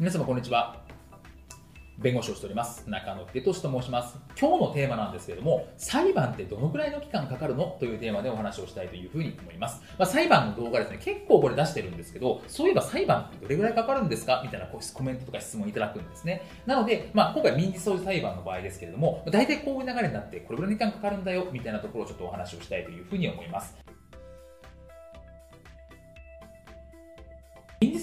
皆様こんにちは。弁護士をしております中野秀俊と申します。今日のテーマなんですけれども、裁判ってどのくらいの期間かかるのというテーマでお話をしたいというふうに思います。まあ、裁判の動画ですね、結構これ出してるんですけど、そういえば裁判ってどれぐらいかかるんですか？みたいなコメントとか質問いただくんですね。なので、まあ、今回民事訴訟裁判の場合ですけれども、大体こういう流れになって、これぐらいの時間かかるんだよみたいなところをちょっとお話をしたいというふうに思います。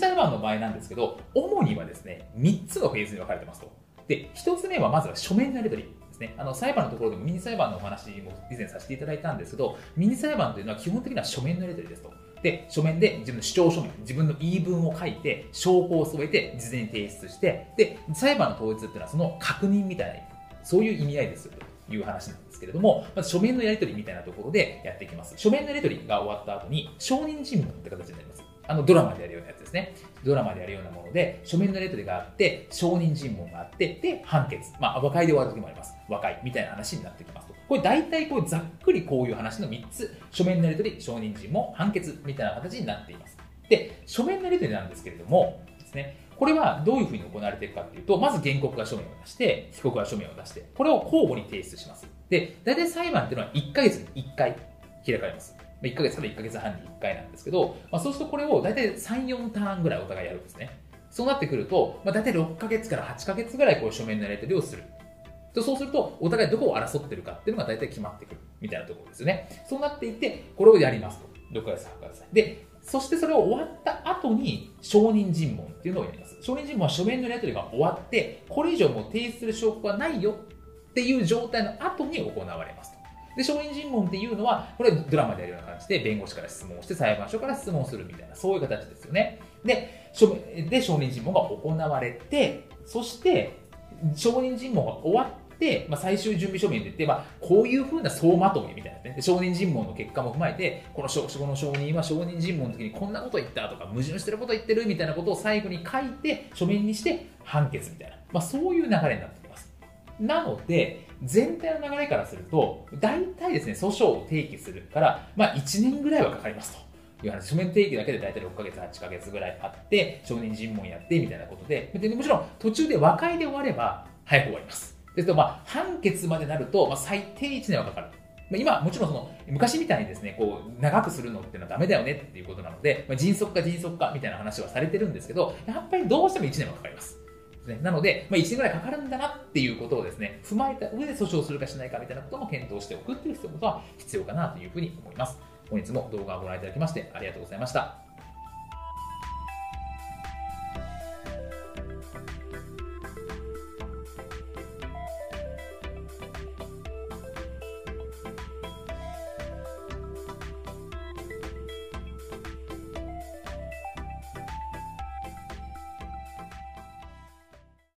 民事裁判の場合なんですけど、主にはですね、3つのフェーズに分かれてますと。で、一つ目はまずは書面のやり取りですね。あの、裁判のところでも民事裁判のお話も以前させていただいたんですけど、民事裁判というのは基本的には書面のやり取りですと。で、書面で自分の主張書面、自分の言い分を書いて、証拠を添えて、事前に提出して、で、裁判の統一っていうのはその確認みたいな、そういう意味合いですという話なんですけれども、まず書面のやり取りみたいなところでやっていきます。書面のやり取りが終わった後に、証人尋問って形になります。あのドラマでやるようなやつですね。ドラマでやるようなもので、書面のやり取りがあって、証人尋問があって、で、判決。まあ、和解で終わる時もあります。和解みたいな話になってきますと。これ大体こうざっくりこういう話の3つ。書面のやり取り、証人尋問、判決みたいな形になっています。で、書面のやり取りなんですけれども、ですね、これはどういうふうに行われていくかっていうと、まず原告が書面を出して、被告が書面を出して、これを交互に提出します。で、大体裁判っていうのは1ヶ月に1回開かれます。1ヶ月から1ヶ月半に1回なんですけど、まあ、そうするとこれを大体3、4ターンぐらいお互いやるんですね。そうなってくると、まあ、大体6ヶ月から8ヶ月ぐらいこう書面のやり取りをする。そうすると、お互いどこを争ってるかっていうのが大体決まってくるみたいなところですよね。そうなっていて、これをやりますと。6ヶ月、8ヶ月。で、そしてそれを終わった後に証人尋問っていうのをやります。証人尋問は書面のやり取りが終わって、これ以上もう提出する証拠がないよっていう状態の後に行われますと。で、証人尋問っていうのは、これドラマでやるような感じで、弁護士から質問をして、裁判所から質問するみたいな、そういう形ですよね。で、で証人尋問が行われて、そして、証人尋問が終わって、まあ、最終準備書面で言って、まあ、こういうふうな総まとめみたいなね、証人尋問の結果も踏まえて、この証この証人は証人尋問の時にこんなこと言ったとか、矛盾してること言ってるみたいなことを最後に書いて、書面にして判決みたいな、まあ、そういう流れになってきます。なので、全体の流れからすると、大体ですね、訴訟を提起するから、まあ、1年ぐらいはかかりますと。いう話書面提起だけで大体6ヶ月、8ヶ月ぐらいあって、証人尋問やってみたいなことで、でもちろん途中で和解で終われば早く終わります。ですと、まあ、判決までなると、まあ、最低1年はかかる。まあ今、もちろんその昔みたいにですね、こう長くするのってのはダメだよねっていうことなので、まあ、迅速か迅速かみたいな話はされてるんですけど、やっぱりどうしても1年はかかります。ね、なので、まあ、1年ぐらいかかるんだなっていうことをですね、踏まえた上で訴訟するかしないかみたいなことも検討しておくっていうことは必要かなというふうに思います。本日も動画をご覧いただきましてありがとうございました。